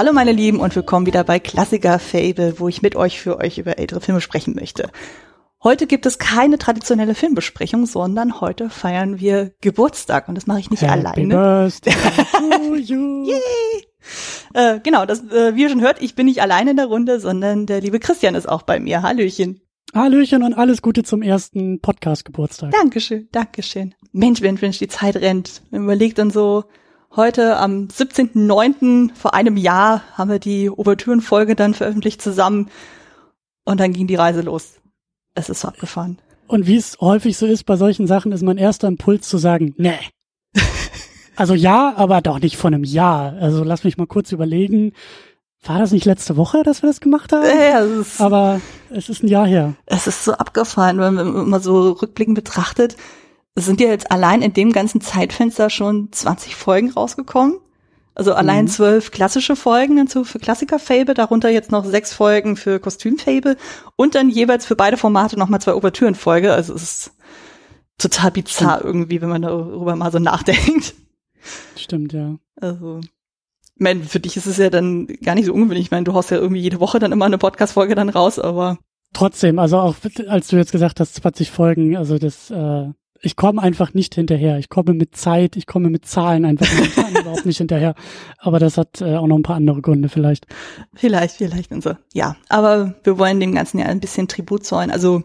Hallo meine Lieben und willkommen wieder bei Klassiker Fable, wo ich mit euch für euch über ältere Filme sprechen möchte. Heute gibt es keine traditionelle Filmbesprechung, sondern heute feiern wir Geburtstag und das mache ich nicht Happy alleine. Birthday to you. Yay! Äh, genau, das, äh, wie ihr schon hört, ich bin nicht alleine in der Runde, sondern der liebe Christian ist auch bei mir. Hallöchen. Hallöchen und alles Gute zum ersten Podcast-Geburtstag. Dankeschön, Dankeschön. Mensch, Mensch, Mensch, die Zeit rennt. Man überlegt dann so, heute am 17.09. vor einem Jahr haben wir die Ouvertürenfolge dann veröffentlicht zusammen und dann ging die Reise los. Es ist so abgefahren. Und wie es häufig so ist bei solchen Sachen, ist mein erster Impuls zu sagen, nee. also ja, aber doch nicht von einem Jahr. Also lass mich mal kurz überlegen. War das nicht letzte Woche, dass wir das gemacht haben? Ja, es ist, Aber es ist ein Jahr her. es ist so abgefahren, wenn man mal so rückblickend betrachtet. Sind ja jetzt allein in dem ganzen Zeitfenster schon 20 Folgen rausgekommen. Also allein Mhm. zwölf klassische Folgen dazu für Klassiker-Fable, darunter jetzt noch sechs Folgen für Kostüm-Fable und dann jeweils für beide Formate nochmal zwei Ouvertüren-Folge. Also es ist total bizarr irgendwie, wenn man darüber mal so nachdenkt. Stimmt, ja. Also, ich meine, für dich ist es ja dann gar nicht so ungewöhnlich. Ich meine, du haust ja irgendwie jede Woche dann immer eine Podcast-Folge dann raus, aber Trotzdem, also auch als du jetzt gesagt hast, 20 Folgen, also das, äh, ich komme einfach nicht hinterher. Ich komme mit Zeit, ich komme mit Zahlen einfach überhaupt nicht hinterher. Aber das hat äh, auch noch ein paar andere Gründe vielleicht. Vielleicht, vielleicht und so. Ja, aber wir wollen dem Ganzen ja ein bisschen Tribut zollen. Also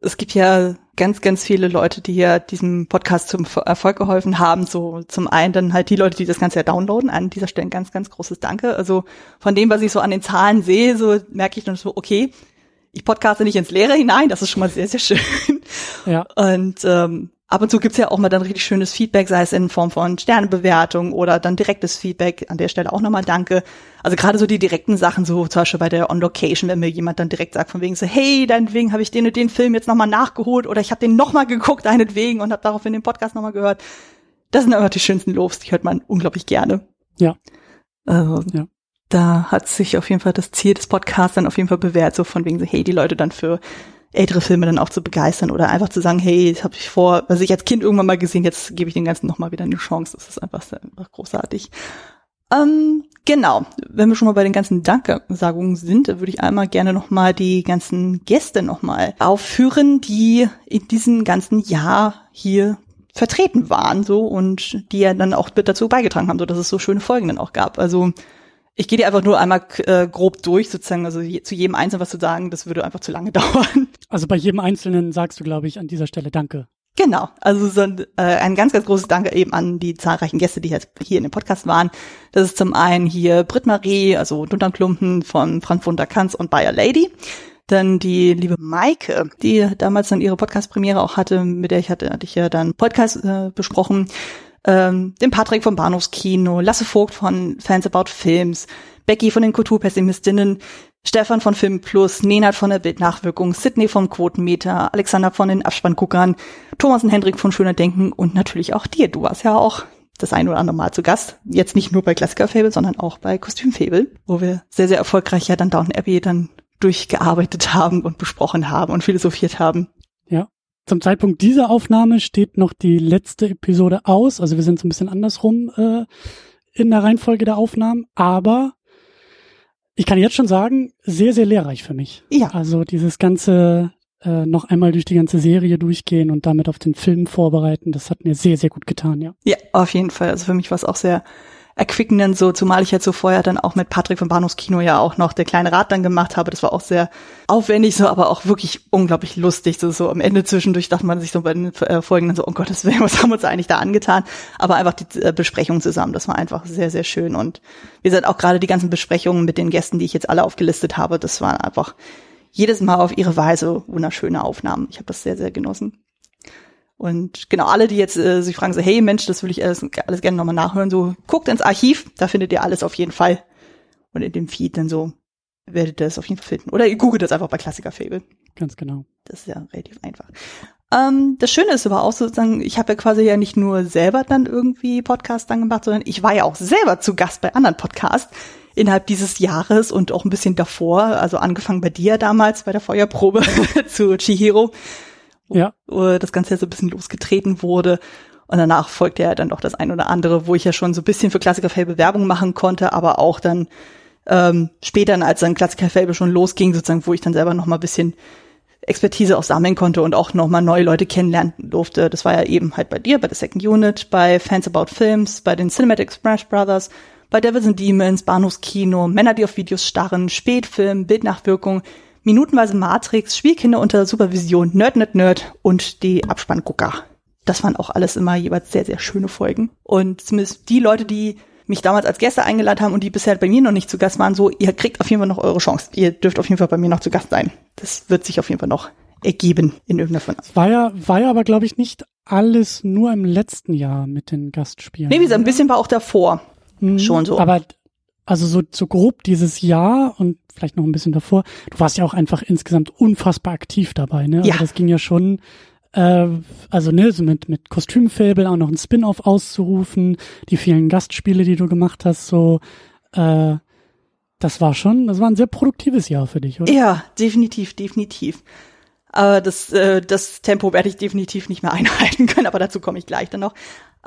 es gibt ja ganz, ganz viele Leute, die hier diesem Podcast zum Erfolg geholfen haben. So zum einen dann halt die Leute, die das Ganze ja downloaden. An dieser Stelle ein ganz, ganz großes Danke. Also von dem, was ich so an den Zahlen sehe, so merke ich dann so, okay, ich podcaste nicht ins Leere hinein. Das ist schon mal sehr, sehr schön. Ja, Und ähm, ab und zu gibt's ja auch mal dann richtig schönes Feedback, sei es in Form von Sternebewertung oder dann direktes Feedback. An der Stelle auch nochmal Danke. Also gerade so die direkten Sachen, so zum Beispiel bei der On Location, wenn mir jemand dann direkt sagt von wegen so, hey, deinetwegen habe ich den und den Film jetzt nochmal nachgeholt oder ich habe den nochmal geguckt, deinetwegen und habe daraufhin den Podcast nochmal gehört. Das sind einfach die schönsten Lobs, die hört man unglaublich gerne. Ja. Also, Ja. Da hat sich auf jeden Fall das Ziel des Podcasts dann auf jeden Fall bewährt, so von wegen so, hey, die Leute dann für ältere Filme dann auch zu begeistern oder einfach zu sagen, hey, das habe ich vor, was ich als Kind irgendwann mal gesehen, jetzt gebe ich den Ganzen nochmal wieder eine Chance. Das ist einfach, sehr, einfach großartig. Ähm, genau, wenn wir schon mal bei den ganzen Dankesagungen sind, würde ich einmal gerne nochmal die ganzen Gäste nochmal aufführen, die in diesem ganzen Jahr hier vertreten waren so und die ja dann auch mit dazu beigetragen haben, so dass es so schöne Folgen dann auch gab. Also ich gehe dir einfach nur einmal äh, grob durch, sozusagen, also je, zu jedem Einzelnen was zu sagen, das würde einfach zu lange dauern. also bei jedem Einzelnen sagst du, glaube ich, an dieser Stelle Danke. Genau, also so ein, äh, ein ganz, ganz großes Danke eben an die zahlreichen Gäste, die jetzt hier in dem Podcast waren. Das ist zum einen hier Britt Marie, also Dunterklumpen von Frank Wunderkanz und Bayer Lady. Dann die liebe Maike, die damals dann ihre Podcast-Premiere auch hatte, mit der ich hatte, hatte ich ja dann Podcast äh, besprochen. Ähm, den Patrick vom Bahnhofskino, Lasse Vogt von Fans About Films, Becky von den Kulturpessimistinnen, Stefan von Film Plus, Nenad von der Bildnachwirkung, Sydney vom Quotenmeter, Alexander von den Abspannguckern, Thomas und Hendrik von Schöner Denken und natürlich auch dir. Du warst ja auch das ein oder andere Mal zu Gast. Jetzt nicht nur bei Klassiker Fable, sondern auch bei Kostüm Fable, wo wir sehr, sehr erfolgreich ja dann Downton Abbey dann durchgearbeitet haben und besprochen haben und philosophiert haben. Zum Zeitpunkt dieser Aufnahme steht noch die letzte Episode aus. Also wir sind so ein bisschen andersrum äh, in der Reihenfolge der Aufnahmen. Aber ich kann jetzt schon sagen, sehr, sehr lehrreich für mich. Ja. Also dieses ganze äh, noch einmal durch die ganze Serie durchgehen und damit auf den Film vorbereiten, das hat mir sehr, sehr gut getan, ja. Ja, auf jeden Fall. Also für mich war es auch sehr erquickend so, zumal ich jetzt so vorher dann auch mit Patrick vom Bahnhofskino ja auch noch der kleine Rat dann gemacht habe. Das war auch sehr aufwendig so, aber auch wirklich unglaublich lustig. So, so am Ende zwischendurch dachte man sich so bei den äh, Folgen dann so, oh Gottes Willen, was haben wir uns eigentlich da angetan? Aber einfach die äh, Besprechung zusammen, das war einfach sehr, sehr schön. Und wie gesagt, auch gerade die ganzen Besprechungen mit den Gästen, die ich jetzt alle aufgelistet habe, das waren einfach jedes Mal auf ihre Weise wunderschöne Aufnahmen. Ich habe das sehr, sehr genossen. Und genau, alle, die jetzt äh, sich fragen, so, hey Mensch, das will ich alles, alles gerne nochmal nachhören, so guckt ins Archiv, da findet ihr alles auf jeden Fall. Und in dem Feed dann so werdet ihr das auf jeden Fall finden. Oder ihr googelt das einfach bei Klassiker Fable. Ganz genau. Das ist ja relativ einfach. Ähm, das Schöne ist aber auch sozusagen, ich habe ja quasi ja nicht nur selber dann irgendwie Podcast dann gemacht, sondern ich war ja auch selber zu Gast bei anderen Podcasts innerhalb dieses Jahres und auch ein bisschen davor, also angefangen bei dir damals bei der Feuerprobe zu Chihiro, Ja. wo das Ganze ja so ein bisschen losgetreten wurde. Und danach folgte ja dann doch das ein oder andere, wo ich ja schon so ein bisschen für Klassiker Fable Werbung machen konnte, aber auch dann ähm, später, als dann Klassiker Fable schon losging, sozusagen, wo ich dann selber noch mal ein bisschen Expertise auch sammeln konnte und auch noch mal neue Leute kennenlernen durfte. Das war ja eben halt bei dir, bei der Second Unit, bei Fans About Films, bei den Cinematic Smash Brothers, bei Devils and Demons, Bahnhofskino, Männer, die auf Videos starren, Spätfilm, Bildnachwirkung, minutenweise Matrix, Spielkinder unter Supervision, Nerd, Nerd, Nerd und die Abspanngucker. Das waren auch alles immer jeweils sehr, sehr schöne Folgen. Und zumindest die Leute, die mich damals als Gäste eingeladen haben und die bisher bei mir noch nicht zu Gast waren, so, ihr kriegt auf jeden Fall noch eure Chance. Ihr dürft auf jeden Fall bei mir noch zu Gast sein. Das wird sich auf jeden Fall noch ergeben in irgendeiner Form. War ja, war ja aber, glaube ich, nicht alles nur im letzten Jahr mit den Gastspielen. Nee, wie gesagt, ein bisschen war auch davor mhm, schon so. Aber also so, so grob dieses Jahr und vielleicht noch ein bisschen davor, du warst ja auch einfach insgesamt unfassbar aktiv dabei, ne? Also ja. das ging ja schon äh, also ne, so mit, mit Kostümfabel auch noch ein Spin-off auszurufen, die vielen Gastspiele, die du gemacht hast, so äh, das war schon, das war ein sehr produktives Jahr für dich, oder? Ja, definitiv, definitiv. Aber das, äh, das Tempo werde ich definitiv nicht mehr einhalten können, aber dazu komme ich gleich dann noch.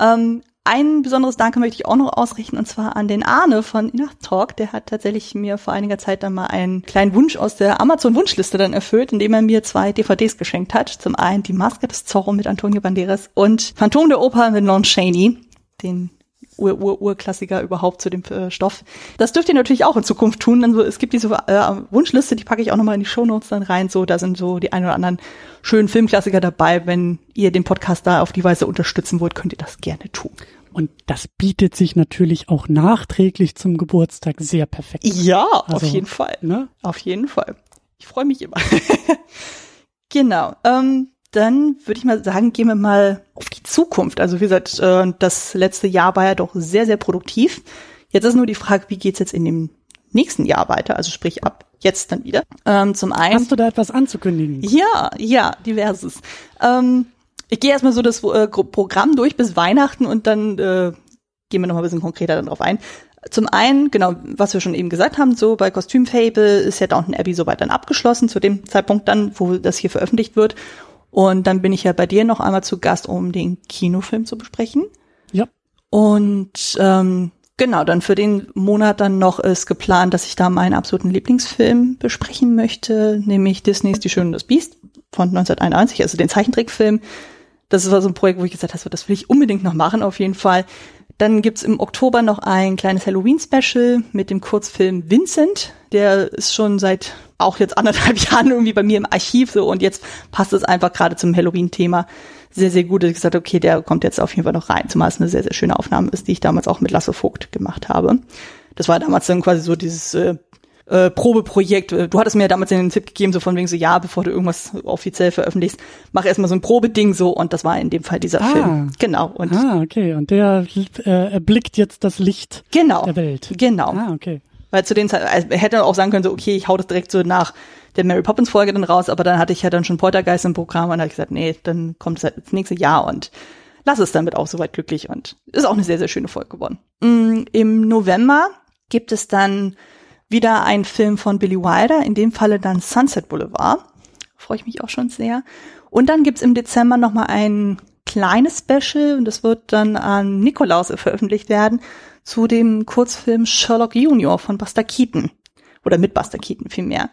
Ähm, ein besonderes Danke möchte ich auch noch ausrichten, und zwar an den Arne von Enough Talk. Der hat tatsächlich mir vor einiger Zeit dann mal einen kleinen Wunsch aus der Amazon-Wunschliste dann erfüllt, indem er mir zwei DVDs geschenkt hat. Zum einen die Maske des Zorro mit Antonio Banderas und Phantom der Oper mit Lon Chaney, den Ur-Ur-Ur-Klassiker überhaupt zu dem äh, Stoff. Das dürft ihr natürlich auch in Zukunft tun. Also es gibt diese äh, Wunschliste, die packe ich auch nochmal in die Shownotes dann rein. So, da sind so die ein oder anderen schönen Filmklassiker dabei. Wenn ihr den Podcast da auf die Weise unterstützen wollt, könnt ihr das gerne tun. Und das bietet sich natürlich auch nachträglich zum Geburtstag sehr perfekt. Ja, also, auf jeden Fall. Ne? Auf jeden Fall. Ich freue mich immer. genau. Ähm, dann würde ich mal sagen, gehen wir mal auf die Zukunft. Also wie gesagt, äh, das letzte Jahr war ja doch sehr, sehr produktiv. Jetzt ist nur die Frage, wie geht's jetzt in dem nächsten Jahr weiter? Also sprich ab jetzt dann wieder. Ähm, zum einen. Hast du da etwas anzukündigen? Ja, ja, diverses. Ähm, ich gehe erstmal so das äh, Programm durch bis Weihnachten und dann äh, gehen wir noch mal ein bisschen konkreter dann drauf ein. Zum einen, genau, was wir schon eben gesagt haben, so bei Kostümfable ist ja Downton Abbey soweit dann abgeschlossen, zu dem Zeitpunkt dann, wo das hier veröffentlicht wird. Und dann bin ich ja bei dir noch einmal zu Gast, um den Kinofilm zu besprechen. Ja. Und ähm, genau, dann für den Monat dann noch ist geplant, dass ich da meinen absoluten Lieblingsfilm besprechen möchte, nämlich Disneys Die Schöne und das Biest von 1991, also den Zeichentrickfilm. Das war so ein Projekt, wo ich gesagt habe, das will ich unbedingt noch machen, auf jeden Fall. Dann gibt's im Oktober noch ein kleines Halloween-Special mit dem Kurzfilm Vincent. Der ist schon seit auch jetzt anderthalb Jahren irgendwie bei mir im Archiv so und jetzt passt es einfach gerade zum Halloween-Thema sehr, sehr gut. Ich gesagt, okay, der kommt jetzt auf jeden Fall noch rein, zumal es eine sehr, sehr schöne Aufnahme ist, die ich damals auch mit Lasse Vogt gemacht habe. Das war damals dann quasi so dieses äh, äh, Probeprojekt. Du hattest mir ja damals den Tipp gegeben, so von wegen so, ja, bevor du irgendwas offiziell veröffentlichst, mach erstmal so ein Probeding so und das war in dem Fall dieser ah. Film. Genau. Und ah, okay. Und der äh, erblickt jetzt das Licht genau, der Welt. Genau. Ah, okay. Weil zu den Zeiten, also hätte auch sagen können, so, okay, ich hau das direkt so nach der Mary Poppins Folge dann raus, aber dann hatte ich ja dann schon Poltergeist im Programm und habe ich gesagt, nee, dann kommt es halt ins nächste Jahr und lass es damit auch soweit glücklich und ist auch eine sehr, sehr schöne Folge geworden. Mm, Im November gibt es dann wieder ein Film von Billy Wilder, in dem Falle dann Sunset Boulevard. Freue ich mich auch schon sehr. Und dann gibt's im Dezember nochmal ein kleines Special und das wird dann an Nikolaus veröffentlicht werden zu dem Kurzfilm Sherlock Junior von Buster Keaton. Oder mit Buster Keaton vielmehr.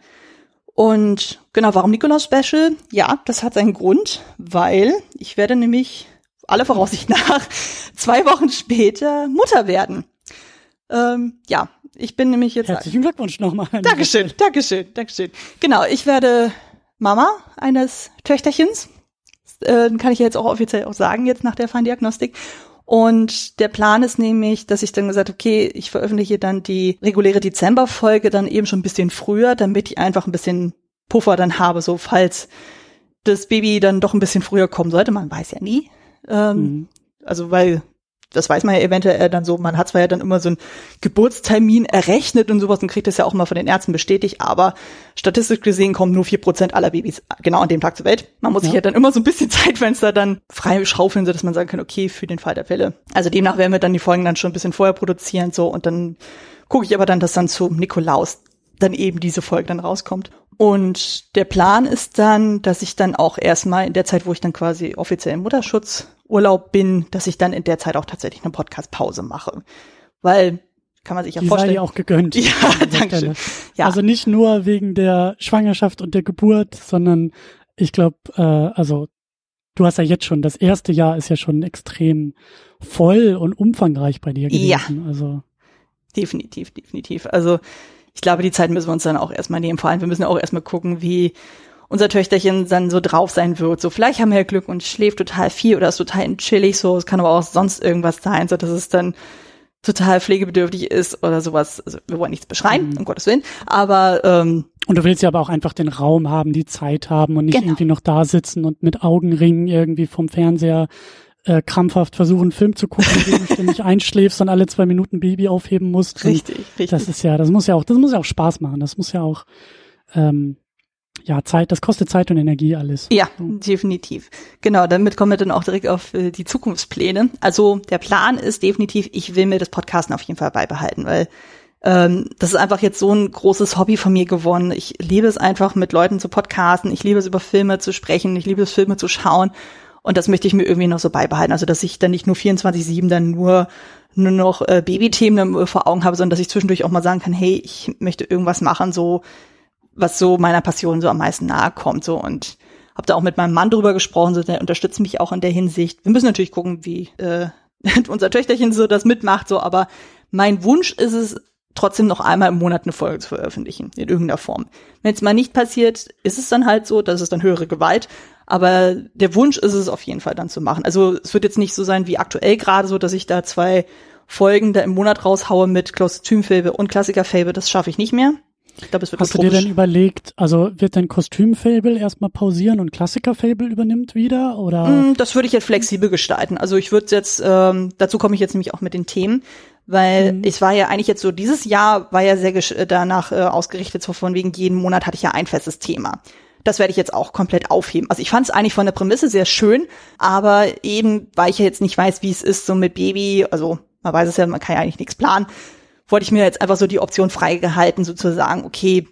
Und genau, warum Nikolaus Special? Ja, das hat seinen Grund, weil ich werde nämlich alle Voraussicht nach zwei Wochen später Mutter werden. Ähm, ja, ich bin nämlich jetzt. Herzlichen Glückwunsch nochmal. Dankeschön, Dankeschön, Dankeschön. Genau, ich werde Mama eines Töchterchens. Äh, kann ich ja jetzt auch offiziell auch sagen, jetzt nach der Feindiagnostik. Und der Plan ist nämlich, dass ich dann gesagt okay, ich veröffentliche dann die reguläre Dezemberfolge dann eben schon ein bisschen früher, damit ich einfach ein bisschen Puffer dann habe, so falls das Baby dann doch ein bisschen früher kommen sollte. Man weiß ja nie. Ähm, mhm. Also weil das weiß man ja eventuell dann so, man hat zwar ja dann immer so einen Geburtstermin errechnet und sowas und kriegt das ja auch mal von den Ärzten bestätigt, aber statistisch gesehen kommen nur vier Prozent aller Babys genau an dem Tag zur Welt. Man muss ja. sich ja dann immer so ein bisschen Zeitfenster dann frei schaufeln, so dass man sagen kann, okay, für den Fall der Fälle. Also demnach werden wir dann die Folgen dann schon ein bisschen vorher produzieren, so und dann gucke ich aber dann, dass dann zum Nikolaus dann eben diese Folge dann rauskommt. Und der Plan ist dann, dass ich dann auch erstmal in der Zeit, wo ich dann quasi offiziell im Mutterschutzurlaub bin, dass ich dann in der Zeit auch tatsächlich eine Podcast-Pause mache. Weil kann man sich ja Die vorstellen. sei dir auch gegönnt. Ja, danke schön. Ja. Also nicht nur wegen der Schwangerschaft und der Geburt, sondern ich glaube, äh, also du hast ja jetzt schon, das erste Jahr ist ja schon extrem voll und umfangreich bei dir Ja. gewesen. Also Definitiv, definitiv. Also ich glaube, die Zeit müssen wir uns dann auch erstmal nehmen. Vor allem, wir müssen auch erstmal gucken, wie unser Töchterchen dann so drauf sein wird. So, vielleicht haben wir ja Glück und schläft total viel oder ist total chillig so. Es kann aber auch sonst irgendwas sein, so dass es dann total pflegebedürftig ist oder sowas. Also wir wollen nichts beschreien, Mhm. um Gottes Willen. Aber ähm, Und du willst ja aber auch einfach den Raum haben, die Zeit haben und nicht Genau. irgendwie noch da sitzen und mit Augenringen irgendwie vom Fernseher äh, krampfhaft versuchen, einen Film zu gucken, indem du ständig einschläfst und alle zwei Minuten Baby aufheben musst. Und richtig, richtig. Das ist ja, das muss ja auch, das muss ja auch Spaß machen. Das muss ja auch, ähm, ja, Zeit, das kostet Zeit und Energie alles. Ja, definitiv. Genau, damit kommen wir dann auch direkt auf äh, die Zukunftspläne. Also der Plan ist definitiv, ich will mir das Podcasten auf jeden Fall beibehalten, weil ähm, das ist einfach jetzt so ein großes Hobby von mir geworden. Ich liebe es einfach, mit Leuten zu podcasten. Ich liebe es, über Filme zu sprechen. Ich liebe es, Filme zu schauen. Und das möchte ich mir irgendwie noch so beibehalten. Also, dass ich dann nicht nur 24-7 dann nur, nur noch äh, Babythemen dann vor Augen habe, sondern dass ich zwischendurch auch mal sagen kann, hey, ich möchte irgendwas machen, so, was so meiner Passion so am meisten nahe kommt, so. Und habe da auch mit meinem Mann drüber gesprochen, so, der unterstützt mich auch in der Hinsicht. Wir müssen natürlich gucken, wie äh, unser Töchterchen so das mitmacht, so, aber mein Wunsch ist es, trotzdem noch einmal im Monat eine Folge zu veröffentlichen, in irgendeiner Form. Wenn es mal nicht passiert, ist es dann halt so, das ist dann höhere Gewalt. Aber der Wunsch ist es auf jeden Fall dann zu machen. Also es wird jetzt nicht so sein wie aktuell gerade so, dass ich da zwei Folgen da im Monat raushaue mit Kostümfilme und Klassikerfilme. Das schaffe ich nicht mehr. Ich glaube, es wird Hast du dir denn überlegt, also wird dein Kostümfable erstmal pausieren und Klassikerfable übernimmt wieder oder? Mm, Das würde ich jetzt flexibel gestalten. Also ich würde jetzt, ähm, dazu komme ich jetzt nämlich auch mit den Themen, weil Mhm. ich war ja eigentlich jetzt so, dieses Jahr war ja sehr danach äh, ausgerichtet, so von wegen jeden Monat hatte ich ja ein festes Thema. Das werde ich jetzt auch komplett aufheben. Also ich fand es eigentlich von der Prämisse sehr schön, aber eben, weil ich ja jetzt nicht weiß, wie es ist, so mit Baby, also man weiß es ja, man kann ja eigentlich nichts planen, wollte ich mir jetzt einfach so die Option freigehalten, sozusagen, okay,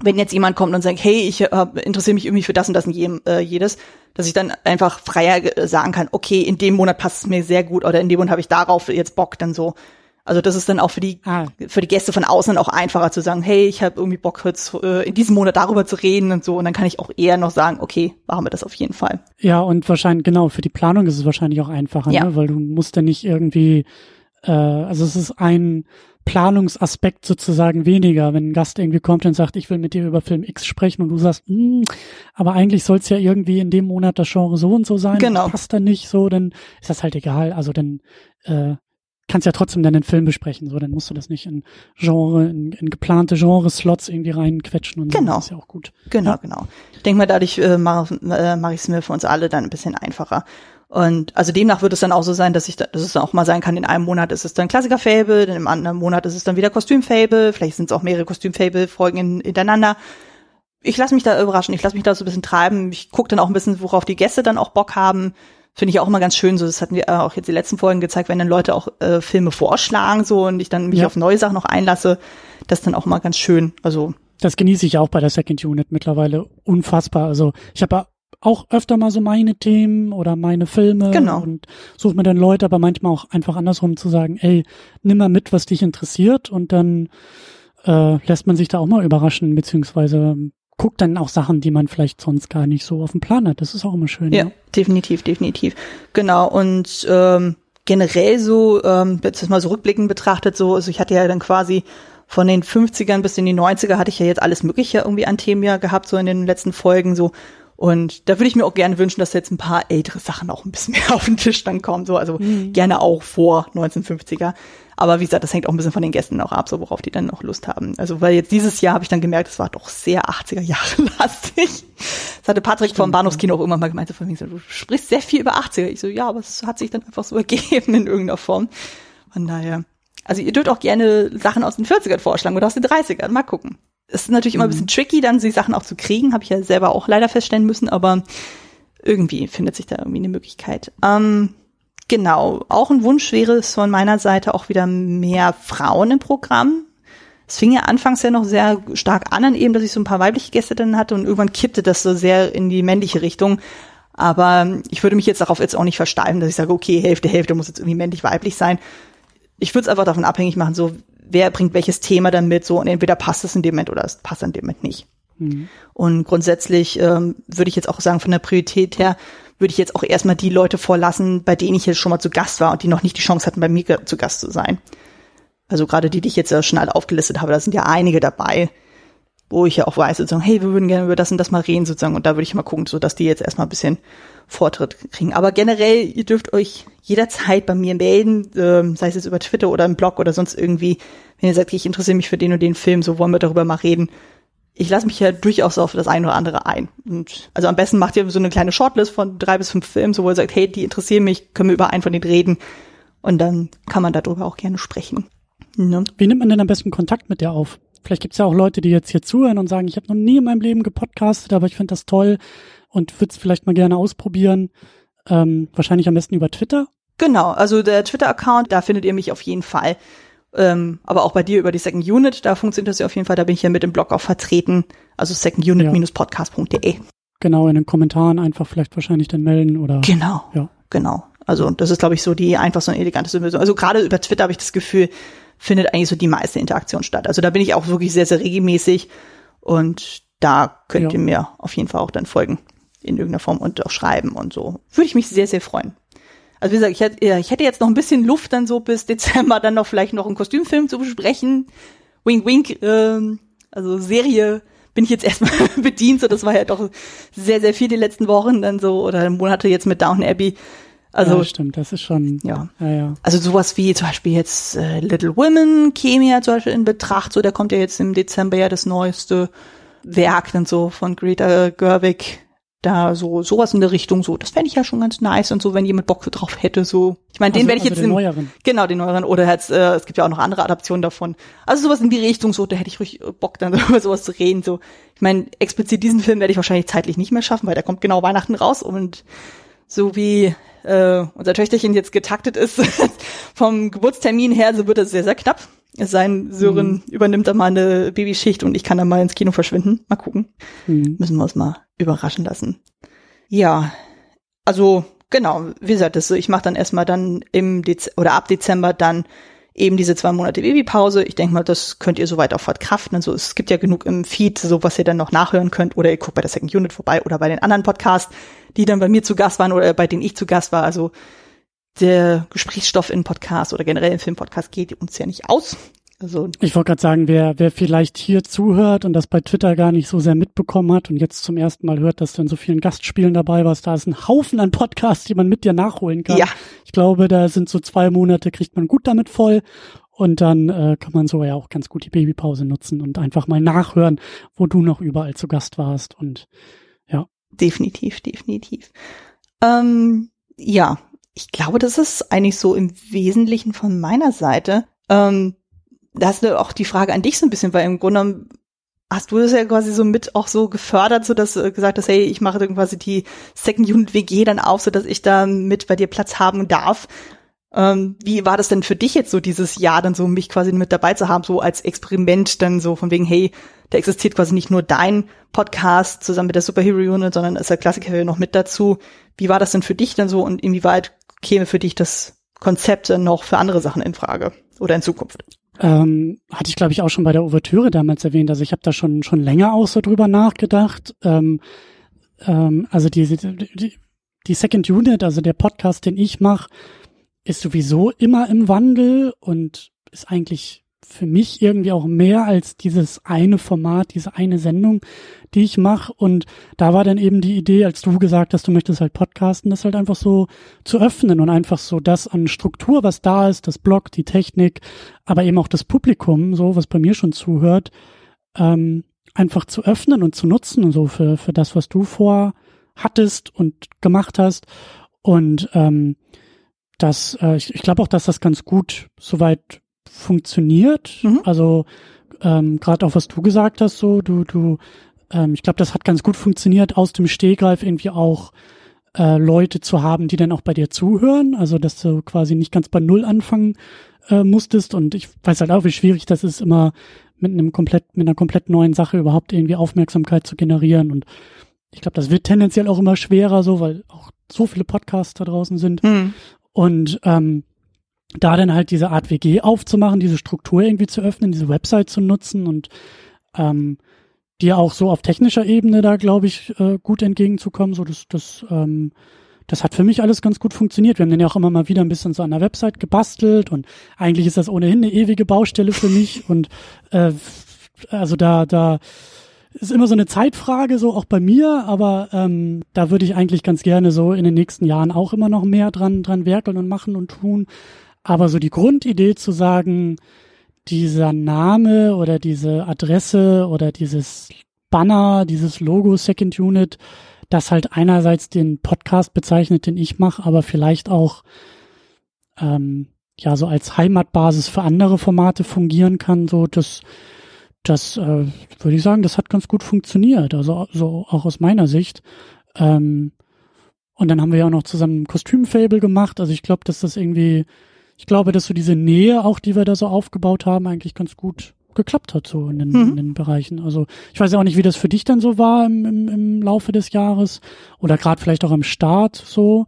wenn jetzt jemand kommt und sagt, hey, ich äh, interessiere mich irgendwie für das und das und jedem, äh, jedes, dass ich dann einfach freier äh, sagen kann, okay, in dem Monat passt es mir sehr gut oder in dem Monat habe ich darauf jetzt Bock, dann so. Also das ist dann auch für die Ah. für die Gäste von außen auch einfacher zu sagen, hey, ich habe irgendwie Bock jetzt äh, in diesem Monat darüber zu reden und so und dann kann ich auch eher noch sagen, okay, machen wir das auf jeden Fall. Ja, und wahrscheinlich, genau, für die Planung ist es wahrscheinlich auch einfacher, Ja. ne? weil du musst ja nicht irgendwie, äh, also es ist ein Planungsaspekt sozusagen weniger, wenn ein Gast irgendwie kommt und sagt, ich will mit dir über Film X sprechen und du sagst, hm, aber eigentlich soll es ja irgendwie in dem Monat das Genre so und so sein, Genau. passt dann nicht so, dann ist das halt egal, also dann äh, kannst ja trotzdem dann den Film besprechen, so, dann musst du das nicht in Genre, in, in geplante Genre-Slots irgendwie reinquetschen und so, Genau. das ist ja auch gut. Genau, Ja. genau. Ich denke mal, dadurch äh, mache äh, mach ich es mir für uns alle dann ein bisschen einfacher. Und also demnach wird es dann auch so sein, dass ich, da, dass es dann auch mal sein kann, in einem Monat ist es dann Klassiker-Fable, dann im anderen Monat ist es dann wieder Kostüm-Fable, vielleicht sind es auch mehrere Kostüm-Fable-Folgen in, hintereinander. Ich lasse mich da überraschen, ich lasse mich da so ein bisschen treiben. Ich gucke dann auch ein bisschen, worauf die Gäste dann auch Bock haben. Finde ich auch immer ganz schön, so das hatten wir äh, auch jetzt die letzten Folgen gezeigt, wenn dann Leute auch äh, Filme vorschlagen so und ich dann mich Ja. auf neue Sachen noch einlasse, das ist dann auch immer ganz schön. Also Das genieße ich auch bei der Second Unit mittlerweile unfassbar. Also ich habe auch öfter mal so meine Themen oder meine Filme Genau. und suche mir dann Leute, aber manchmal auch einfach andersrum zu sagen, ey, nimm mal mit, was dich interessiert und dann äh, lässt man sich da auch mal überraschen, beziehungsweise guckt dann auch Sachen, die man vielleicht sonst gar nicht so auf dem Plan hat. Das ist auch immer schön. Ja, definitiv, definitiv. Genau. Und ähm, generell so, ähm, jetzt mal so rückblickend betrachtet, so, also ich hatte ja dann quasi von den 50ern bis in die 90er hatte ich ja jetzt alles Mögliche irgendwie an Themen ja gehabt, so in den letzten Folgen so. Und da würde ich mir auch gerne wünschen, dass jetzt ein paar ältere Sachen auch ein bisschen mehr auf den Tisch dann kommen, so, also gerne auch vor 1950er. Aber wie gesagt, das hängt auch ein bisschen von den Gästen auch ab, so worauf die dann noch Lust haben. Also weil jetzt dieses Jahr habe ich dann gemerkt, es war doch sehr 80er Jahre lastig. Das hatte Patrick vom Bahnhofskino auch immer mal gemeint, so von wegen du sprichst sehr viel über 80er. Ich so, ja, aber es hat sich dann einfach so ergeben in irgendeiner Form. Von daher. Also ihr dürft auch gerne Sachen aus den 40ern vorschlagen oder aus den 30ern. Mal gucken. Es ist natürlich immer ein bisschen tricky, dann die Sachen auch zu kriegen. Habe ich ja selber auch leider feststellen müssen, aber irgendwie findet sich da irgendwie eine Möglichkeit. Ähm, genau. Auch ein Wunsch wäre es von meiner Seite auch wieder mehr Frauen im Programm. es fing ja anfangs ja noch sehr stark an, eben, dass ich so ein paar weibliche Gäste dann hatte und irgendwann kippte das so sehr in die männliche Richtung. Aber ich würde mich jetzt darauf jetzt auch nicht versteifen, dass ich sage, okay, Hälfte, Hälfte muss jetzt irgendwie männlich-weiblich sein. Ich würde es einfach davon abhängig machen, so wer bringt welches Thema dann mit, so und entweder passt es in dem Moment oder es passt in dem Moment nicht. Mhm. Und grundsätzlich ähm, würde ich jetzt auch sagen, von der Priorität her, würde ich jetzt auch erstmal die Leute vorlassen, bei denen ich jetzt schon mal zu Gast war und die noch nicht die Chance hatten, bei mir zu Gast zu sein. Also gerade die, die ich jetzt ja schon alle aufgelistet habe, da sind ja einige dabei, wo ich ja auch weiß, sozusagen, hey, wir würden gerne über das und das mal reden, sozusagen, und da würde ich mal gucken, so dass die jetzt erstmal ein bisschen Vortritt kriegen. Aber generell, ihr dürft euch jederzeit bei mir melden, ähm, sei es jetzt über Twitter oder im Blog oder sonst irgendwie, wenn ihr sagt, ich interessiere mich für den und den Film, so wollen wir darüber mal reden. Ich lasse mich ja durchaus auf das eine oder andere ein. Und also am besten macht ihr so eine kleine Shortlist von drei bis fünf Filmen, so wo ihr sagt, hey, die interessieren mich, können wir über einen von denen reden. Und dann kann man darüber auch gerne sprechen. Ne? Wie nimmt man denn am besten Kontakt mit dir auf? Vielleicht gibt es ja auch Leute, die jetzt hier zuhören und sagen, ich habe noch nie in meinem Leben gepodcastet, aber ich finde das toll und würde es vielleicht mal gerne ausprobieren. Ähm, wahrscheinlich am besten über Twitter. Genau, also der Twitter-Account, da findet ihr mich auf jeden Fall. Ähm, aber auch bei dir über die Second Unit, da funktioniert das ja auf jeden Fall, da bin ich ja mit dem Blog auch vertreten. Also secondunit-podcast.de. Genau, in den Kommentaren einfach vielleicht wahrscheinlich dann melden oder. Genau. Ja. Genau. Also das ist, glaube ich, so die einfachste und eleganteste Lösung. Also gerade über Twitter habe ich das Gefühl, findet eigentlich so die meiste Interaktion statt. Also da bin ich auch wirklich sehr, sehr regelmäßig und da könnt ja. ihr mir auf jeden Fall auch dann folgen in irgendeiner Form und auch schreiben und so. Würde ich mich sehr, sehr freuen. Also wie gesagt, ich hätte, ich hätte jetzt noch ein bisschen Luft dann so bis Dezember dann noch vielleicht noch einen Kostümfilm zu besprechen. Wink, wink, ähm, also Serie bin ich jetzt erstmal bedient, so das war ja doch sehr, sehr viel die letzten Wochen dann so oder Monate jetzt mit Down Abbey. Also ja, stimmt, das ist schon. Ja. ja, ja. Also sowas wie zum Beispiel jetzt äh, Little Women käme ja zum Beispiel in Betracht. So, da kommt ja jetzt im Dezember ja das neueste Werk dann so von Greta Gerwig. Da so sowas in der Richtung so, das fände ich ja schon ganz nice und so, wenn jemand Bock drauf hätte so. Ich meine, den also, werde ich also jetzt den in, neueren. genau den neueren oder jetzt, äh, es gibt ja auch noch andere Adaptionen davon. Also sowas in die Richtung so, da hätte ich ruhig Bock dann über sowas zu reden so. Ich meine, explizit diesen Film werde ich wahrscheinlich zeitlich nicht mehr schaffen, weil der kommt genau Weihnachten raus und so wie äh, unser Töchterchen jetzt getaktet ist vom Geburtstermin her, so wird es sehr, sehr knapp. Es sein, Sören mhm. übernimmt dann mal eine Babyschicht und ich kann dann mal ins Kino verschwinden. Mal gucken. Mhm. Müssen wir uns mal überraschen lassen. Ja, also genau, wie gesagt, das, ich mache dann erstmal dann im Dez oder ab Dezember dann eben diese zwei Monate Babypause. Ich denke mal, das könnt ihr soweit auch verkraften. Also es gibt ja genug im Feed, so was ihr dann noch nachhören könnt. Oder ihr guckt bei der Second Unit vorbei oder bei den anderen Podcasts, die dann bei mir zu Gast waren oder bei denen ich zu Gast war. Also der Gesprächsstoff in Podcast oder generell im Filmpodcast geht uns ja nicht aus. Also ich wollte gerade sagen, wer, wer vielleicht hier zuhört und das bei Twitter gar nicht so sehr mitbekommen hat und jetzt zum ersten Mal hört, dass du in so vielen Gastspielen dabei warst, da ist ein Haufen an Podcasts, die man mit dir nachholen kann. Ja. Ich glaube, da sind so zwei Monate, kriegt man gut damit voll und dann äh, kann man so ja auch ganz gut die Babypause nutzen und einfach mal nachhören, wo du noch überall zu Gast warst und ja. Definitiv, definitiv. Ähm, ja, ich glaube, das ist eigentlich so im Wesentlichen von meiner Seite. Ähm, da hast du auch die Frage an dich so ein bisschen, weil im Grunde hast du das ja quasi so mit auch so gefördert, so dass du gesagt hast, hey, ich mache dann quasi die Second Unit WG dann auf, so dass ich da mit bei dir Platz haben darf. Ähm, wie war das denn für dich jetzt so dieses Jahr dann so, mich quasi mit dabei zu haben, so als Experiment dann so von wegen, hey, da existiert quasi nicht nur dein Podcast zusammen mit der Superhero Unit, sondern ist der Klassiker noch mit dazu. Wie war das denn für dich dann so und inwieweit käme für dich das Konzept noch für andere Sachen in Frage oder in Zukunft? Ähm, hatte ich, glaube ich, auch schon bei der Ouvertüre damals erwähnt. Also ich habe da schon schon länger auch so drüber nachgedacht. Ähm, ähm, also die, die, die Second Unit, also der Podcast, den ich mache, ist sowieso immer im Wandel und ist eigentlich für mich irgendwie auch mehr als dieses eine Format, diese eine Sendung, die ich mache. Und da war dann eben die Idee, als du gesagt hast, du möchtest halt podcasten, das halt einfach so zu öffnen und einfach so das an Struktur, was da ist, das Blog, die Technik, aber eben auch das Publikum, so was bei mir schon zuhört, ähm, einfach zu öffnen und zu nutzen und so für, für das, was du vor hattest und gemacht hast. Und ähm, das, äh, ich, ich glaube auch, dass das ganz gut soweit funktioniert. Mhm. Also ähm, gerade auch was du gesagt hast, so du du, ähm, ich glaube, das hat ganz gut funktioniert, aus dem Stehgreif irgendwie auch äh, Leute zu haben, die dann auch bei dir zuhören. Also dass du quasi nicht ganz bei Null anfangen äh, musstest. Und ich weiß halt auch, wie schwierig das ist, immer mit einem komplett, mit einer komplett neuen Sache überhaupt irgendwie Aufmerksamkeit zu generieren. Und ich glaube, das wird tendenziell auch immer schwerer, so, weil auch so viele Podcasts da draußen sind. Hm. Und ähm, da dann halt diese Art WG aufzumachen, diese Struktur irgendwie zu öffnen, diese Website zu nutzen und ähm, dir auch so auf technischer Ebene da, glaube ich, äh, gut entgegenzukommen. So, das, das, ähm, das hat für mich alles ganz gut funktioniert. Wir haben dann ja auch immer mal wieder ein bisschen so an der Website gebastelt und eigentlich ist das ohnehin eine ewige Baustelle für mich und äh, also da, da ist immer so eine Zeitfrage, so auch bei mir, aber ähm, da würde ich eigentlich ganz gerne so in den nächsten Jahren auch immer noch mehr dran, dran werkeln und machen und tun. Aber so die Grundidee zu sagen, dieser Name oder diese Adresse oder dieses Banner, dieses Logo Second Unit, das halt einerseits den Podcast bezeichnet, den ich mache, aber vielleicht auch ähm, ja so als Heimatbasis für andere Formate fungieren kann, so das das äh, würde ich sagen, das hat ganz gut funktioniert, also so auch aus meiner Sicht. Ähm, und dann haben wir ja auch noch zusammen ein Kostümfable gemacht, also ich glaube, dass das irgendwie ich glaube, dass so diese Nähe auch, die wir da so aufgebaut haben, eigentlich ganz gut geklappt hat, so in den, mhm. in den Bereichen. Also ich weiß ja auch nicht, wie das für dich dann so war im, im, im Laufe des Jahres oder gerade vielleicht auch am Start so.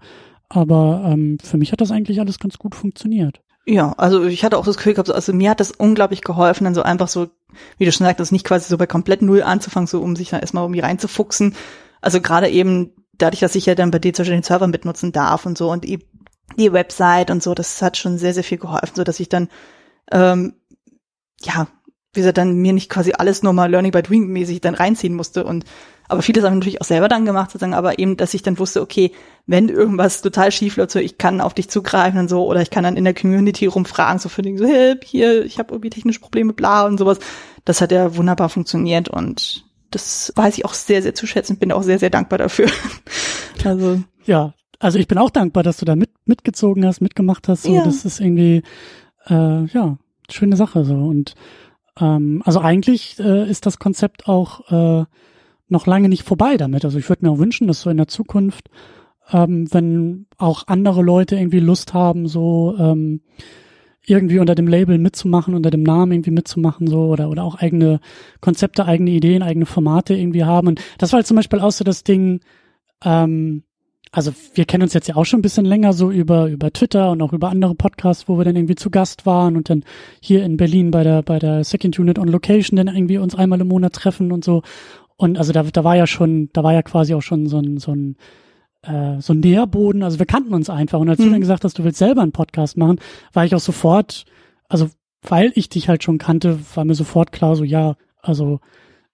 Aber ähm, für mich hat das eigentlich alles ganz gut funktioniert. Ja, also ich hatte auch das Gefühl gehabt, also mir hat das unglaublich geholfen, dann so einfach so, wie du schon sagst, das nicht quasi so bei komplett Null anzufangen, so um sich dann erstmal irgendwie reinzufuchsen. Also gerade eben dadurch, dass ich ja dann bei dir zum Beispiel den Server mitnutzen darf und so und eben die Website und so, das hat schon sehr, sehr viel geholfen, so dass ich dann, ähm, ja, wie gesagt, dann mir nicht quasi alles nur mal Learning by Doing mäßig dann reinziehen musste und aber vieles habe ich natürlich auch selber dann gemacht, sozusagen, aber eben, dass ich dann wusste, okay, wenn irgendwas total schief läuft, so ich kann auf dich zugreifen und so, oder ich kann dann in der Community rumfragen, so für den so, hey, hier, ich habe irgendwie technische Probleme, bla und sowas. Das hat ja wunderbar funktioniert und das weiß ich auch sehr, sehr zu schätzen, bin auch sehr, sehr dankbar dafür. also. Ja, also ich bin auch dankbar, dass du da mit, mitgezogen hast, mitgemacht hast. So, ja. Das ist irgendwie, äh, ja, schöne Sache so. Und ähm, also eigentlich äh, ist das Konzept auch äh, noch lange nicht vorbei damit. Also ich würde mir auch wünschen, dass so in der Zukunft, ähm, wenn auch andere Leute irgendwie Lust haben, so ähm, irgendwie unter dem Label mitzumachen, unter dem Namen irgendwie mitzumachen, so oder oder auch eigene Konzepte, eigene Ideen, eigene Formate irgendwie haben. Und das war halt zum Beispiel auch so das Ding, ähm, also wir kennen uns jetzt ja auch schon ein bisschen länger so über über Twitter und auch über andere Podcasts, wo wir dann irgendwie zu Gast waren und dann hier in Berlin bei der bei der Second Unit on Location dann irgendwie uns einmal im Monat treffen und so. Und also da, da war ja schon, da war ja quasi auch schon so ein so ein äh, so ein Nährboden. Also wir kannten uns einfach. Und als mhm. du dann gesagt hast, du willst selber einen Podcast machen, war ich auch sofort, also weil ich dich halt schon kannte, war mir sofort klar, so ja, also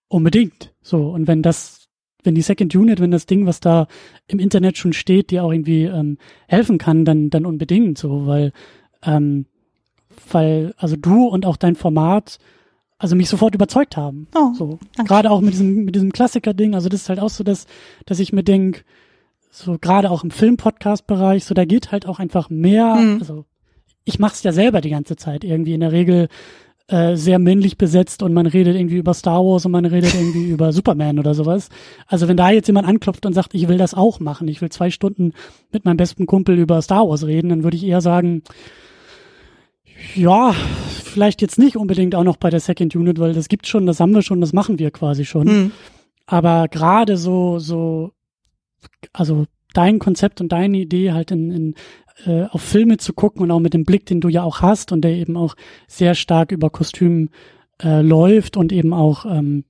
unbedingt. So und wenn das wenn die Second Unit, wenn das Ding, was da im Internet schon steht, dir auch irgendwie ähm, helfen kann, dann, dann unbedingt so, weil, ähm, weil, also du und auch dein Format, also mich sofort überzeugt haben. Oh, so. Gerade auch mit diesem, mit diesem Klassiker-Ding, also das ist halt auch so, dass, dass ich mir denk, so gerade auch im Film-Podcast-Bereich, so da geht halt auch einfach mehr, mhm. also ich mach's ja selber die ganze Zeit irgendwie in der Regel äh, sehr männlich besetzt und man redet irgendwie über Star Wars und man redet irgendwie über Superman oder sowas. Also wenn da jetzt jemand anklopft und sagt, ich will das auch machen, ich will zwei Stunden mit meinem besten Kumpel über Star Wars reden, dann würde ich eher sagen, ja, vielleicht jetzt nicht unbedingt auch noch bei der Second Unit, weil das gibt schon, das haben wir schon, das machen wir quasi schon. Mhm. Aber gerade so, so, also dein Konzept und deine Idee halt in, in äh, auf Filme zu gucken und auch mit dem Blick, den du ja auch hast und der eben auch sehr stark über Kostüm äh, läuft und eben auch ähm,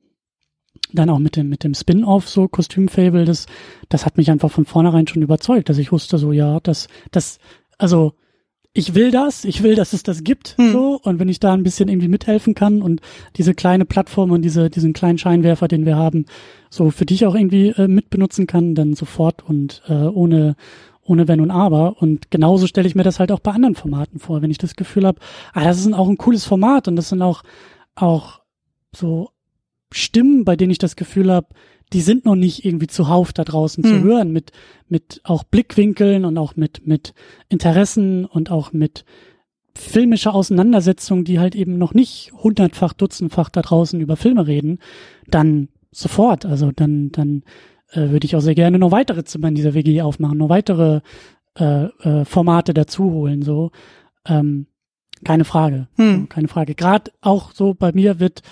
dann auch mit dem mit dem Spin-off so Kostümfable, das das hat mich einfach von vornherein schon überzeugt, dass ich wusste so ja, das das also ich will das, ich will, dass es das gibt, hm. so und wenn ich da ein bisschen irgendwie mithelfen kann und diese kleine Plattform und diese diesen kleinen Scheinwerfer, den wir haben, so für dich auch irgendwie äh, mitbenutzen kann, dann sofort und äh, ohne ohne Wenn und Aber. Und genauso stelle ich mir das halt auch bei anderen Formaten vor, wenn ich das Gefühl habe, ah, das ist auch ein cooles Format und das sind auch, auch so Stimmen, bei denen ich das Gefühl habe, die sind noch nicht irgendwie zuhauf da draußen hm. zu hören, mit, mit auch Blickwinkeln und auch mit, mit Interessen und auch mit filmischer Auseinandersetzung, die halt eben noch nicht hundertfach, dutzendfach da draußen über Filme reden, dann sofort. Also dann, dann äh, würde ich auch sehr gerne noch weitere Zimmer in dieser WG aufmachen, noch weitere äh, äh, Formate dazu holen. So. Ähm, Keine Frage. Hm. Keine Frage. Gerade auch so bei mir wird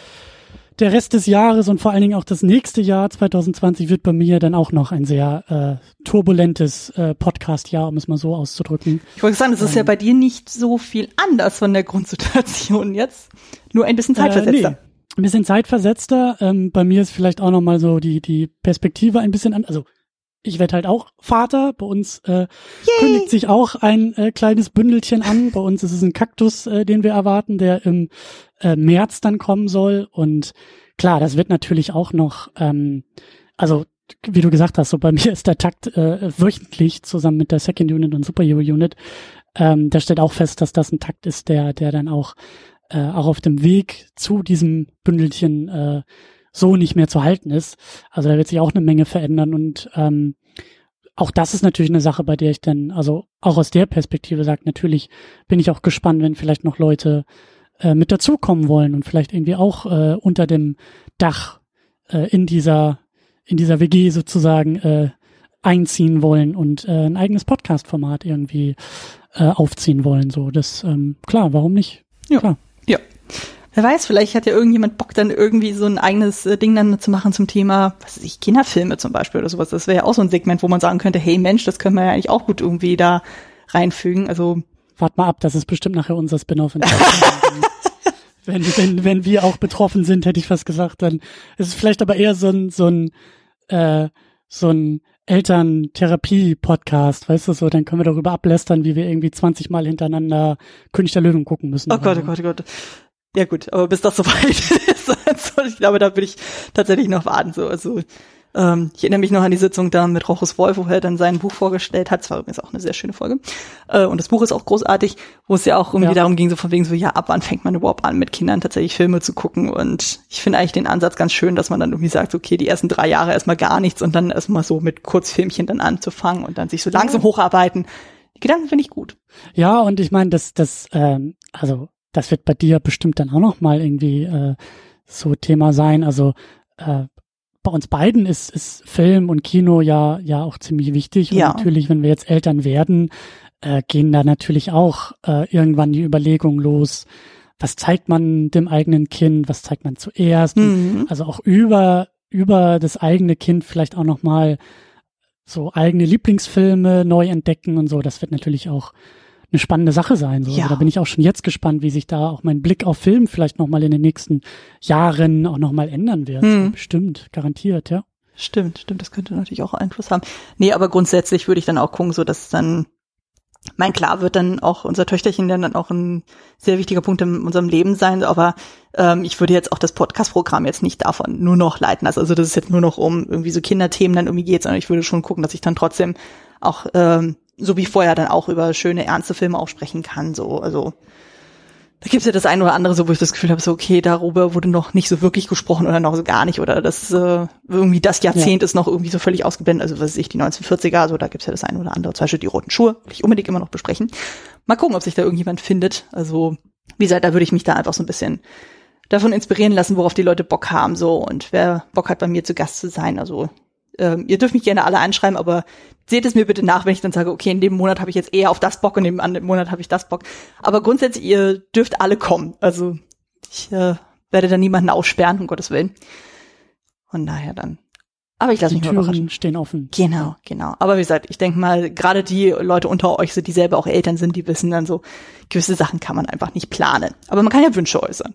der Rest des Jahres und vor allen Dingen auch das nächste Jahr 2020 wird bei mir dann auch noch ein sehr äh, turbulentes äh, Podcast-Jahr, um es mal so auszudrücken. Ich wollte sagen, es ist Ähm. ja bei dir nicht so viel anders von der Grundsituation jetzt. Nur ein bisschen zeitversetzter. Äh, nee. Ein bisschen zeitversetzter. Ähm, bei mir ist vielleicht auch noch mal so die die Perspektive ein bisschen an. Also ich werde halt auch Vater. Bei uns äh, kündigt sich auch ein äh, kleines Bündelchen an. Bei uns ist es ein Kaktus, äh, den wir erwarten, der im äh, März dann kommen soll. Und klar, das wird natürlich auch noch, ähm, also wie du gesagt hast, so bei mir ist der Takt äh, wöchentlich zusammen mit der Second Unit und Superhero Unit. Ähm, da steht auch fest, dass das ein Takt ist, der, der dann auch, äh, auch auf dem Weg zu diesem Bündelchen äh, so nicht mehr zu halten ist. Also da wird sich auch eine Menge verändern und ähm, auch das ist natürlich eine Sache, bei der ich dann, also auch aus der Perspektive sagt, natürlich bin ich auch gespannt, wenn vielleicht noch Leute äh, mit dazukommen wollen und vielleicht irgendwie auch äh, unter dem Dach äh, in dieser in dieser WG sozusagen äh, einziehen wollen und äh, ein eigenes Podcast-Format irgendwie äh, aufziehen wollen. So, das ähm, klar, warum nicht? Ja. Klar. Wer weiß, vielleicht hat ja irgendjemand Bock, dann irgendwie so ein eigenes äh, Ding dann zu machen zum Thema, was weiß ich, Kinderfilme zum Beispiel oder sowas. Das wäre ja auch so ein Segment, wo man sagen könnte, hey Mensch, das können wir ja eigentlich auch gut irgendwie da reinfügen. Also, Wart mal ab, das ist bestimmt nachher unser Spin-off. in wenn, wenn, wenn wir auch betroffen sind, hätte ich fast gesagt, dann ist es vielleicht aber eher so ein, so ein, äh, so ein Elterntherapie-Podcast, weißt du so, dann können wir darüber ablästern, wie wir irgendwie 20 Mal hintereinander König der Löwen gucken müssen. oh oder Gott, so. oh Gott, oh Gott. Ja gut, aber bis das soweit ist, also ich glaube, da will ich tatsächlich noch warten. So, also ähm, ich erinnere mich noch an die Sitzung da mit Rochus Wolf, wo er dann sein Buch vorgestellt hat. Das war übrigens auch eine sehr schöne Folge. Äh, und das Buch ist auch großartig, wo es ja auch irgendwie Ja. darum ging, so von wegen so, ja, ab wann fängt man überhaupt an, mit Kindern tatsächlich Filme zu gucken? Und ich finde eigentlich den Ansatz ganz schön, dass man dann irgendwie sagt, okay, die ersten drei Jahre erstmal gar nichts und dann erstmal so mit Kurzfilmchen dann anzufangen und dann sich so langsam hocharbeiten. Die Gedanken finde ich gut. Ja, und ich meine, das, das, ähm, also das wird bei dir bestimmt dann auch noch mal irgendwie äh, so Thema sein. Also äh, bei uns beiden ist, ist Film und Kino ja ja auch ziemlich wichtig. Ja. Und natürlich, wenn wir jetzt Eltern werden, äh, gehen da natürlich auch äh, irgendwann die Überlegungen los. Was zeigt man dem eigenen Kind? Was zeigt man zuerst? Mhm. Also auch über über das eigene Kind vielleicht auch noch mal so eigene Lieblingsfilme neu entdecken und so. Das wird natürlich auch eine spannende Sache sein. So. Ja. Also da bin ich auch schon jetzt gespannt, wie sich da auch mein Blick auf Film vielleicht noch mal in den nächsten Jahren auch noch mal ändern wird. Hm. Bestimmt, garantiert, ja. Stimmt, stimmt, das könnte natürlich auch Einfluss haben. Nee, aber grundsätzlich würde ich dann auch gucken, so dass dann, mein klar wird dann auch unser Töchterchen dann auch ein sehr wichtiger Punkt in unserem Leben sein, aber ähm, ich würde jetzt auch das Podcast-Programm jetzt nicht davon nur noch leiten lassen. Also dass es jetzt nur noch um irgendwie so Kinderthemen dann irgendwie geht, sondern ich würde schon gucken, dass ich dann trotzdem auch, ähm, so wie vorher, dann auch über schöne, ernste Filme auch sprechen kann. So, also da gibt's ja das eine oder andere, so wo ich das Gefühl habe, so okay, darüber wurde noch nicht so wirklich gesprochen oder noch so gar nicht oder das äh, irgendwie das Jahrzehnt ist noch irgendwie so völlig ausgeblendet. Also was weiß ich, die 1940er, also da gibt's ja das eine oder andere, zum Beispiel die roten Schuhe, will ich unbedingt immer noch besprechen. Mal gucken, ob sich da irgendjemand findet. Also wie gesagt, da würde ich mich da einfach so ein bisschen davon inspirieren lassen, worauf die Leute Bock haben so und wer Bock hat, bei mir zu Gast zu sein. Also ähm, ihr dürft mich gerne alle anschreiben, aber seht es mir bitte nach, wenn ich dann sage, okay, in dem Monat habe ich jetzt eher auf das Bock und in dem anderen Monat habe ich das Bock. Aber grundsätzlich, ihr dürft alle kommen. Also ich äh, werde da niemanden aussperren, um Gottes Willen. Von daher dann. Aber ich lasse mich mal überraschen. Türen stehen offen. Genau, genau. Aber wie gesagt, ich denke mal, gerade die Leute unter euch, die selber auch Eltern sind, die wissen dann so, gewisse Sachen kann man einfach nicht planen. Aber man kann ja Wünsche äußern.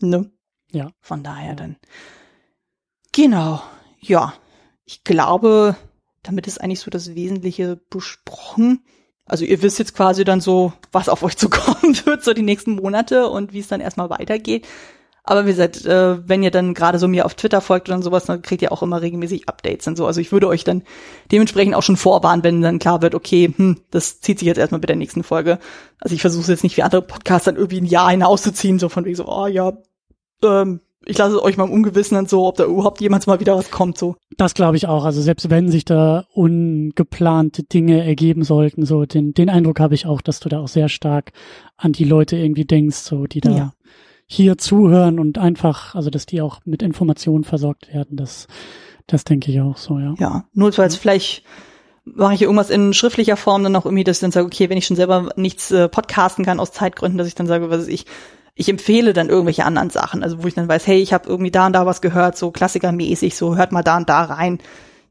Ne? Ja. Von daher dann. Genau. Ja. Ich glaube, damit ist eigentlich so das Wesentliche besprochen. Also ihr wisst jetzt quasi dann so, was auf euch zukommen wird, so die nächsten Monate und wie es dann erstmal weitergeht. Aber wie gesagt, äh, wenn ihr dann gerade so mir auf Twitter folgt oder sowas, dann kriegt ihr auch immer regelmäßig Updates und so. Also ich würde euch dann dementsprechend auch schon vorwarnen, wenn dann klar wird, okay, hm, das zieht sich jetzt erstmal mit der nächsten Folge. Also ich versuche jetzt nicht wie andere Podcasts dann irgendwie ein Jahr hinauszuziehen, so von wegen so, oh ja, ähm, ich lasse es euch mal im Ungewissen so, ob da überhaupt jemals mal wieder was kommt, so. Das glaube ich auch. Also selbst wenn sich da ungeplante Dinge ergeben sollten, so den, den Eindruck habe ich auch, dass du da auch sehr stark an die Leute irgendwie denkst, so die da Ja. hier zuhören und einfach, also dass die auch mit Informationen versorgt werden. Das, das denke ich auch so, ja. Ja, nur weil es vielleicht mache ich irgendwas in schriftlicher Form dann auch irgendwie, dass ich dann sage, okay, wenn ich schon selber nichts äh, podcasten kann aus Zeitgründen, dass ich dann sage, was ich, ich empfehle dann irgendwelche anderen Sachen, also wo ich dann weiß, hey, ich habe irgendwie da und da was gehört, so klassikermäßig, so hört mal da und da rein.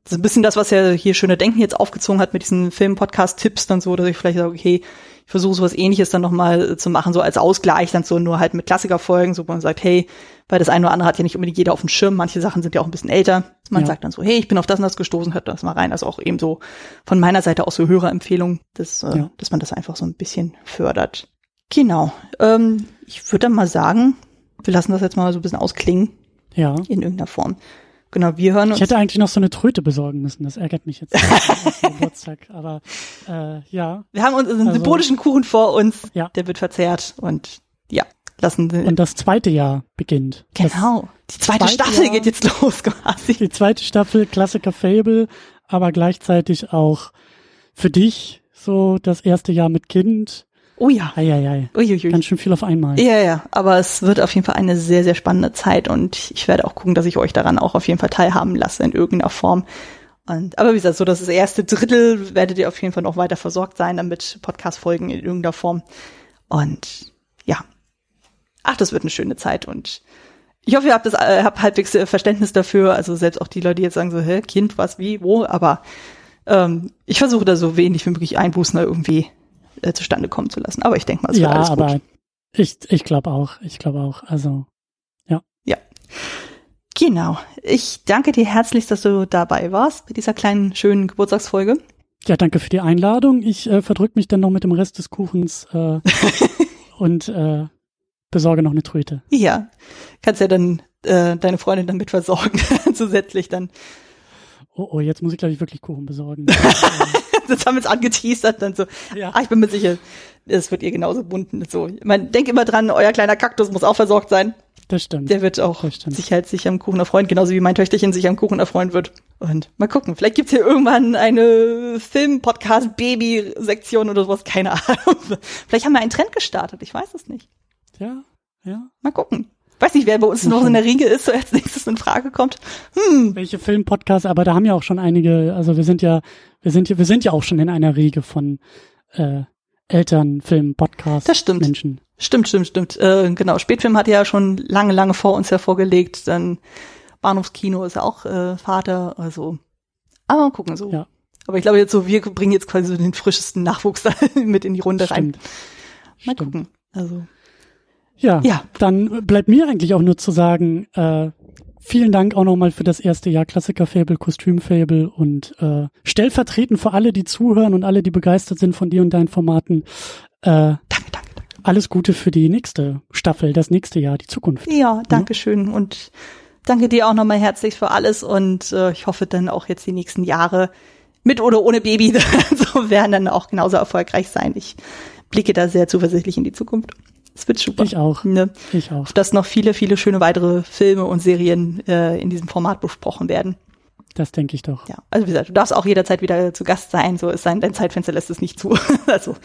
Das ist ein bisschen das, was ja hier Schöne Denken jetzt aufgezogen hat mit diesen Film-Podcast-Tipps dann so, dass ich vielleicht sage, okay, ich versuche sowas ähnliches dann nochmal zu machen, so als Ausgleich, dann so nur halt mit Klassikerfolgen, so wo man sagt, hey, weil das eine oder andere hat ja nicht unbedingt jeder auf dem Schirm, manche Sachen sind ja auch ein bisschen älter. Man ja. sagt dann so, hey, ich bin auf das und das gestoßen, hört das mal rein. Also auch eben so von meiner Seite aus so Hörerempfehlung, dass, äh, ja. dass man das einfach so ein bisschen fördert. Genau. Ähm, ich würde dann mal sagen, wir lassen das jetzt mal so ein bisschen ausklingen. Ja. In irgendeiner Form. Genau, wir hören uns. Ich hätte eigentlich noch so eine Tröte besorgen müssen. Das ärgert mich jetzt Geburtstag. Aber äh, ja. Wir haben uns einen also, symbolischen Kuchen vor uns. Ja. Der wird verzehrt und ja, lassen wir. Und das zweite Jahr beginnt. Genau. Das die zweite, zweite Staffel Jahr, geht jetzt los quasi. Die zweite Staffel Klassiker Fable, aber gleichzeitig auch für dich so das erste Jahr mit Kind Oh ja. Eieiei. Uiuiui. Ganz schön viel auf einmal. Ja, ja. Aber es wird auf jeden Fall eine sehr, sehr spannende Zeit und ich werde auch gucken, dass ich euch daran auch auf jeden Fall teilhaben lasse in irgendeiner Form. Und, aber wie gesagt, so das erste Drittel werdet ihr auf jeden Fall noch weiter versorgt sein, damit Podcast-Folgen in irgendeiner Form. Und ja. Ach, das wird eine schöne Zeit und ich hoffe, ihr habt das, äh, habt halbwegs äh, Verständnis dafür. Also selbst auch die Leute, die jetzt sagen so, hä, Kind, was, wie, wo, aber ähm, ich versuche da so wenig wie möglich Einbußen irgendwie äh, zustande kommen zu lassen. Aber ich denke mal, es ja, wird alles gut. aber ich, ich glaube auch. Ich glaube auch. Also, ja. Ja. Genau. Ich danke dir herzlich, dass du dabei warst bei dieser kleinen, schönen Geburtstagsfolge. Ja, danke für die Einladung. Ich äh, verdrück mich dann noch mit dem Rest des Kuchens äh, und äh, besorge noch eine Tröte. Ja, kannst ja dann äh, deine Freundin damit versorgen, zusätzlich dann. Oh, oh, jetzt muss ich, glaube ich, wirklich Kuchen besorgen. das haben wir jetzt angeteasert, dann so, ja. ah, ich bin mir sicher, es wird ihr genauso bunden. So, man denkt immer dran, euer kleiner Kaktus muss auch versorgt sein. Das stimmt. Der wird auch sich halt sich am Kuchen erfreuen, genauso wie mein Töchterchen sich am Kuchen erfreuen wird. Und mal gucken, vielleicht gibt's hier irgendwann eine Film-Podcast-Baby-Sektion oder sowas, keine Ahnung. vielleicht haben wir einen Trend gestartet, ich weiß es nicht. Ja, ja. Mal gucken weiß nicht, wer bei uns noch in der Riege ist, so als nächstes in Frage kommt. Hm. Welche Filmpodcasts, aber da haben ja auch schon einige, also wir sind ja, wir sind ja, wir sind ja auch schon in einer Riege von äh, Eltern, Film, Podcast, das stimmt. Menschen. Stimmt, stimmt, stimmt. Äh, genau, Spätfilm hat ja schon lange, lange vor uns hervorgelegt. Dann Bahnhofskino ist ja auch äh, Vater, also. Aber mal gucken so. Ja. Aber ich glaube jetzt so, wir bringen jetzt quasi so den frischesten Nachwuchs da mit in die Runde stimmt. rein. Mal stimmt. gucken. Also. Ja, ja, dann bleibt mir eigentlich auch nur zu sagen, äh, vielen Dank auch nochmal für das erste Jahr Klassiker-Fable, Kostüm-Fable und äh, stellvertretend für alle, die zuhören und alle, die begeistert sind von dir und deinen Formaten. Äh, danke, danke, danke. Alles Gute für die nächste Staffel, das nächste Jahr, die Zukunft. Ja, danke ja. schön und danke dir auch nochmal herzlich für alles und äh, ich hoffe dann auch jetzt die nächsten Jahre mit oder ohne Baby so werden dann auch genauso erfolgreich sein. Ich blicke da sehr zuversichtlich in die Zukunft. Es wird super. Ich auch. Ne? Ich auch. Dass noch viele, viele schöne weitere Filme und Serien äh, in diesem Format besprochen werden. Das denke ich doch. Ja, also wie gesagt, du darfst auch jederzeit wieder zu Gast sein, so ist sein, dein Zeitfenster lässt es nicht zu. also,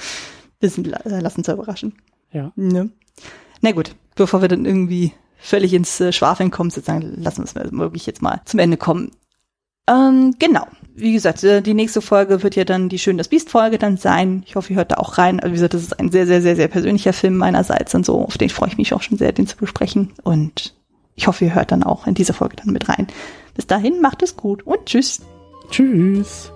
bisschen äh, lass uns überraschen. Ja. Ne? Na gut, bevor wir dann irgendwie völlig ins äh, Schwafeln kommen, sozusagen, lassen wir es wirklich jetzt mal zum Ende kommen. Ähm, genau. Wie gesagt, äh, die nächste Folge wird ja dann die Schön das Biest Folge dann sein. Ich hoffe, ihr hört da auch rein. Also wie gesagt, das ist ein sehr, sehr, sehr, sehr persönlicher Film meinerseits und so. Auf den freue ich mich auch schon sehr, den zu besprechen. Und ich hoffe, ihr hört dann auch in dieser Folge dann mit rein. Bis dahin, macht es gut und tschüss. Tschüss.